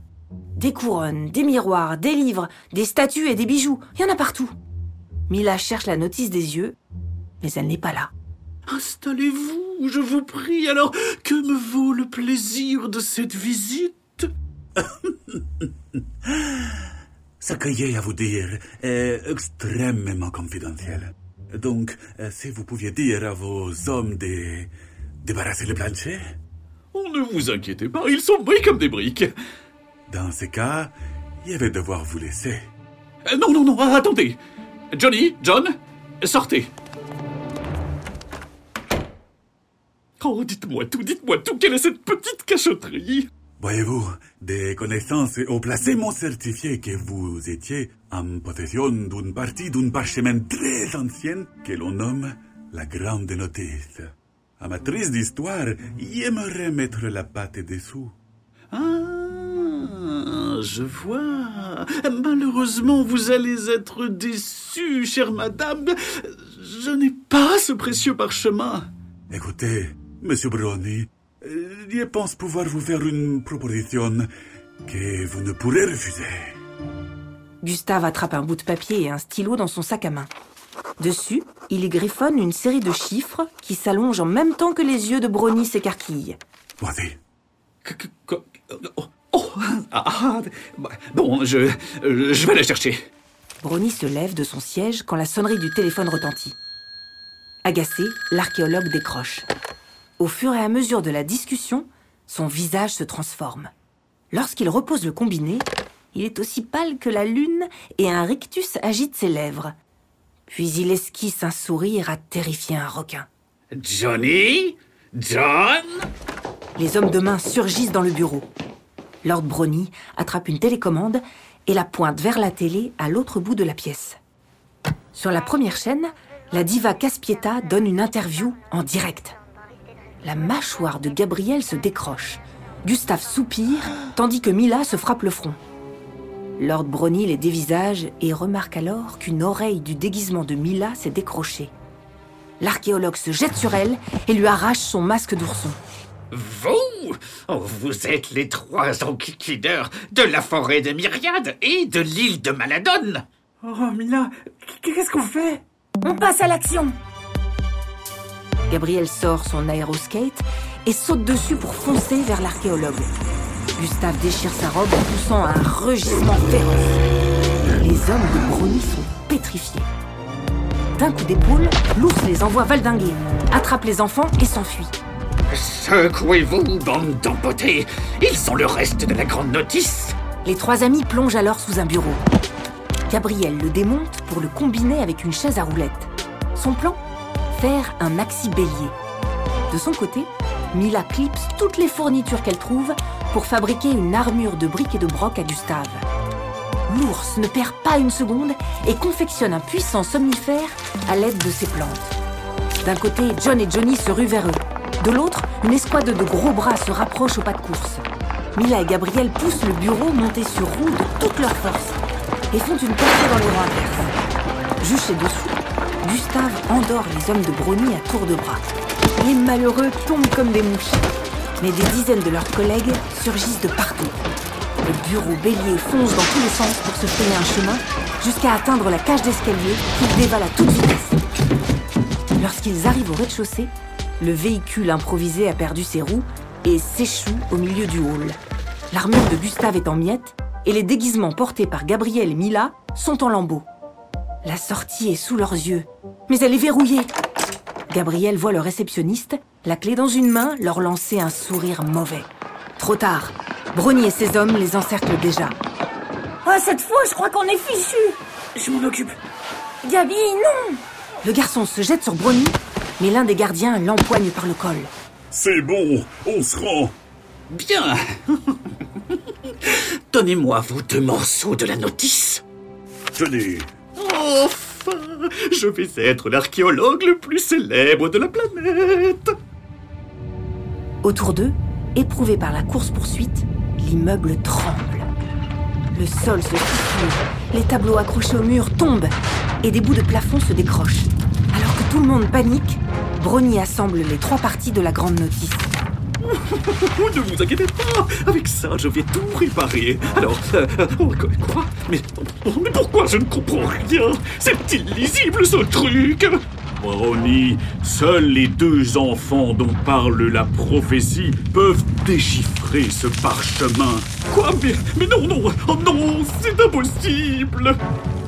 [SPEAKER 3] Des couronnes, des miroirs, des livres, des statues et des bijoux, il y en a partout. Mila cherche la notice des yeux, mais elle n'est pas là.
[SPEAKER 6] Installez-vous, je vous prie. Alors, que me vaut le plaisir de cette visite?
[SPEAKER 8] Ce que j'ai à vous dire est extrêmement confidentiel. Donc, euh, si vous pouviez dire à vos hommes de débarrasser le plancher,
[SPEAKER 6] Oh, Ne vous inquiétez pas, ils sont bris comme des briques.
[SPEAKER 8] dans ce cas, je vais devoir vous laisser.
[SPEAKER 6] Euh, Non, non, non, attendez.
[SPEAKER 5] Johnny, John, sortez. Oh, dites-moi tout, dites-moi tout, quelle est cette petite cachotterie
[SPEAKER 8] Voyez-vous, des connaissances haut placées m'ont certifié que vous étiez en possession d'une partie d'une parchemin très ancienne que l'on nomme la Grande Notice. Amatrice d'histoire, y aimerait mettre la patte dessous.
[SPEAKER 5] Ah, je vois. Malheureusement, vous allez être déçue, chère madame. Je n'ai pas ce précieux parchemin.
[SPEAKER 8] Écoutez, Monsieur Brownie, je pense pouvoir vous faire une proposition que vous ne pourrez refuser.
[SPEAKER 3] Gustave attrape un bout de papier et un stylo dans son sac à main. Dessus, il y griffonne une série de chiffres qui s'allongent en même temps que les yeux de Brony s'écarquillent.
[SPEAKER 5] Oh, oh, ah, ah, bon, je, je vais la chercher.
[SPEAKER 3] Brony se lève de son siège quand la sonnerie du téléphone retentit. Agacé, l'archéologue décroche. Au fur et à mesure de la discussion, son visage se transforme. Lorsqu'il repose le combiné, il est aussi pâle que la lune et un rictus agite ses lèvres. Puis il esquisse un sourire à terrifier un requin.
[SPEAKER 5] Johnny? John?
[SPEAKER 3] Les hommes de main surgissent dans le bureau. Lord Brony attrape une télécommande et la pointe vers la télé à l'autre bout de la pièce. Sur la première chaîne, la diva Caspieta donne une interview en direct. La mâchoire de Gabriel se décroche. Gustave soupire, tandis que Mila se frappe le front. Lord Brony les dévisage et remarque alors qu'une oreille du déguisement de Mila s'est décrochée. L'archéologue se jette sur elle et lui arrache son masque d'ourson.
[SPEAKER 11] Vous Oh, Vous êtes les trois enquiquineurs de la forêt de Myriade et de l'île de Maladone
[SPEAKER 12] Oh, Mila, qu'est-ce qu'on fait? On passe à l'action
[SPEAKER 3] Gabriel sort son aéroskate et saute dessus pour foncer vers l'archéologue. Gustave déchire sa robe en poussant un rugissement féroce. Les hommes de Brony sont pétrifiés. D'un coup d'épaule, l'ours les envoie valdinguer, attrape les enfants et s'enfuit.
[SPEAKER 11] Secouez-vous, bande d'empotés Ils sont le reste de la grande notice
[SPEAKER 3] Les trois amis plongent alors sous un bureau. Gabriel le démonte pour le combiner avec une chaise à roulettes. Son plan? Un maxi bélier. De son côté, Mila clipse toutes les fournitures qu'elle trouve pour fabriquer une armure de briques et de broc à Gustave. L'ours ne perd pas une seconde et confectionne un puissant somnifère à l'aide de ses plantes. D'un côté, John et Johnny se ruent vers eux. De l'autre, une escouade de gros bras se rapproche au pas de course. Mila et Gabriel poussent le bureau monté sur roue de toute leur force et font une percée dans les rangs adverses. Juché dessous, Gustave endort les hommes de Brony à tour de bras. Les malheureux tombent comme des mouches. Mais des dizaines de leurs collègues surgissent de partout. Le bureau bélier fonce dans tous les sens pour se frayer un chemin jusqu'à atteindre la cage d'escalier qu'il dévale à toute vitesse. Lorsqu'ils arrivent au rez-de-chaussée, le véhicule improvisé a perdu ses roues et s'échoue au milieu du hall. L'armure de Gustave est en miettes et les déguisements portés par Gabriel et Mila sont en lambeaux. La sortie est sous leurs yeux, mais elle est verrouillée. Gabriel voit le réceptionniste, la clé dans une main, leur lancer un sourire mauvais. Trop tard. Brony et ses hommes les encerclent déjà.
[SPEAKER 12] Oh, cette fois, je crois qu'on est fichu Je m'en occupe. Gabi, non
[SPEAKER 3] Le garçon se jette sur Brony, mais l'un des gardiens l'empoigne par le col.
[SPEAKER 8] C'est bon, on se rend.
[SPEAKER 11] Bien Donnez-moi vos deux morceaux de la notice
[SPEAKER 8] Tenez,
[SPEAKER 5] Enfin, je vais être l'archéologue le plus célèbre de la planète.
[SPEAKER 3] Autour d'eux, éprouvés par la course-poursuite, l'immeuble tremble. Le sol se fissure, les tableaux accrochés au mur tombent et des bouts de plafond se décrochent. Alors que tout le monde panique, Brony assemble les trois parties de la grande notice.
[SPEAKER 5] Ne vous inquiétez pas, avec ça je vais tout réparer. Alors, euh, oh, quoi, quoi? Mais, oh, mais pourquoi je ne comprends rien? C'est illisible ce truc. Brony, seuls les deux enfants dont parle la prophétie peuvent déchiffrer ce parchemin. Quoi? Mais, mais non, non, oh non, c'est impossible.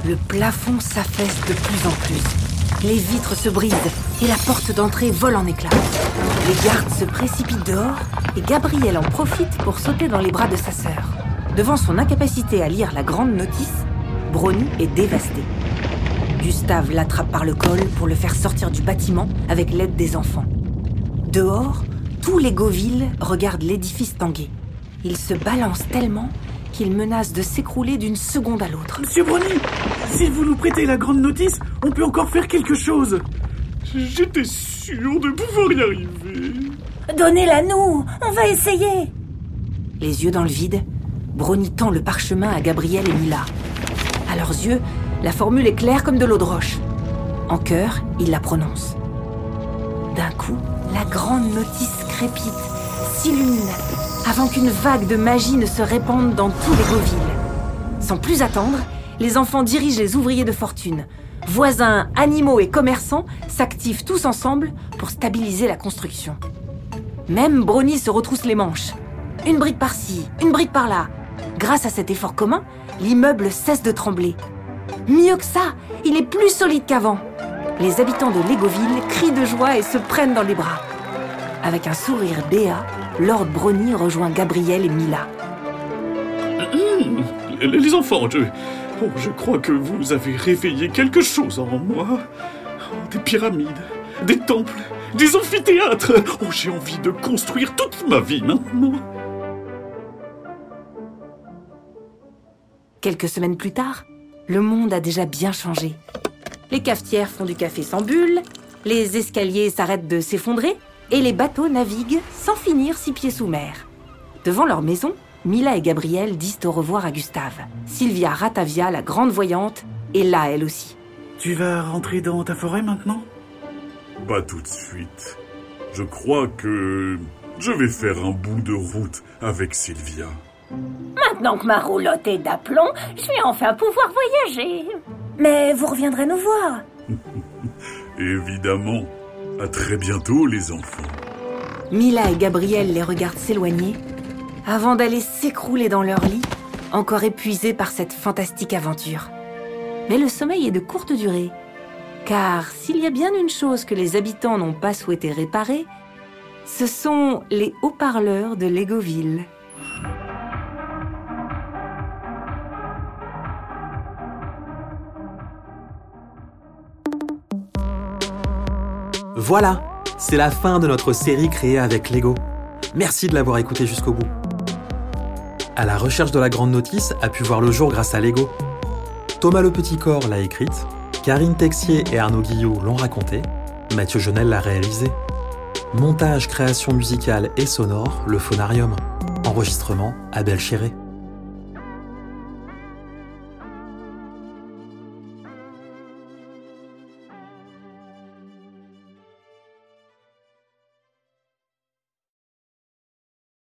[SPEAKER 3] Le plafond s'affaisse de plus en plus. Les vitres se brisent et la porte d'entrée vole en éclats. Les gardes se précipitent dehors et Gabriel en profite pour sauter dans les bras de sa sœur. Devant son incapacité à lire la grande notice, Brony est dévasté. Gustave l'attrape par le col pour le faire sortir du bâtiment avec l'aide des enfants. Dehors, tous les Gauville regardent l'édifice tangué. Il se balance tellement qu'il menace de s'écrouler d'une seconde à l'autre.
[SPEAKER 6] Monsieur Brony, si vous nous prêtez la grande notice, on peut encore faire quelque chose. J'étais sûr de pouvoir y arriver.
[SPEAKER 4] Donnez-la nous, on va essayer.
[SPEAKER 3] Les yeux dans le vide, Brony tend le parchemin à Gabriel et Mila. À leurs yeux, la formule est claire comme de l'eau de roche. En chœur, ils la prononcent. D'un coup, la grande notice crépite, s'illumine, avant qu'une vague de magie ne se répande dans tous les Gauville. Sans plus attendre, les enfants dirigent les ouvriers de fortune. Voisins, animaux et commerçants s'activent tous ensemble pour stabiliser la construction. Même Brony se retrousse les manches. Une brique par-ci, une brique par-là. Grâce à cet effort commun, l'immeuble cesse de trembler. Mieux que ça, il est plus solide qu'avant. Les habitants de Légoville crient de joie et se prennent dans les bras. Avec un sourire béat, Lord Brony rejoint Gabriel et Mila.
[SPEAKER 6] Hum, les enfants, je, oh, je crois que vous avez réveillé quelque chose en moi. Oh, des pyramides, des temples, des amphithéâtres. Oh, j'ai envie de construire toute ma vie maintenant.
[SPEAKER 3] Quelques semaines plus tard, le monde a déjà bien changé. Les cafetières font du café sans bulle, les escaliers s'arrêtent de s'effondrer et les bateaux naviguent sans finir six pieds sous mer. Devant leur maison, Mila et Gabriel disent au revoir à Gustave. Sylvia Ratavia, la grande voyante, est là elle aussi.
[SPEAKER 6] Tu vas rentrer dans ta forêt maintenant?
[SPEAKER 8] Pas tout de suite. Je crois que je vais faire un bout de route avec Sylvia.
[SPEAKER 7] Maintenant que ma roulotte est d'aplomb, je vais enfin pouvoir voyager.
[SPEAKER 4] Mais vous reviendrez nous voir.
[SPEAKER 8] Évidemment. À très bientôt, les enfants.
[SPEAKER 3] Mila et Gabriel les regardent s'éloigner avant d'aller s'écrouler dans leur lit, encore épuisés par cette fantastique aventure. Mais le sommeil est de courte durée, car s'il y a bien une chose que les habitants n'ont pas souhaité réparer, ce sont les haut-parleurs de Légoville.
[SPEAKER 1] Voilà, c'est la fin de notre série créée avec Lego. Merci de l'avoir écouté jusqu'au bout. À la recherche de la grande notice a pu voir le jour grâce à Lego. Thomas Le Petit Corps l'a écrite, Karine Texier et Arnaud Guillot l'ont raconté, Mathieu Jonel l'a réalisé. Montage, création musicale et sonore, le Phonarium. Enregistrement, Abel Chéré.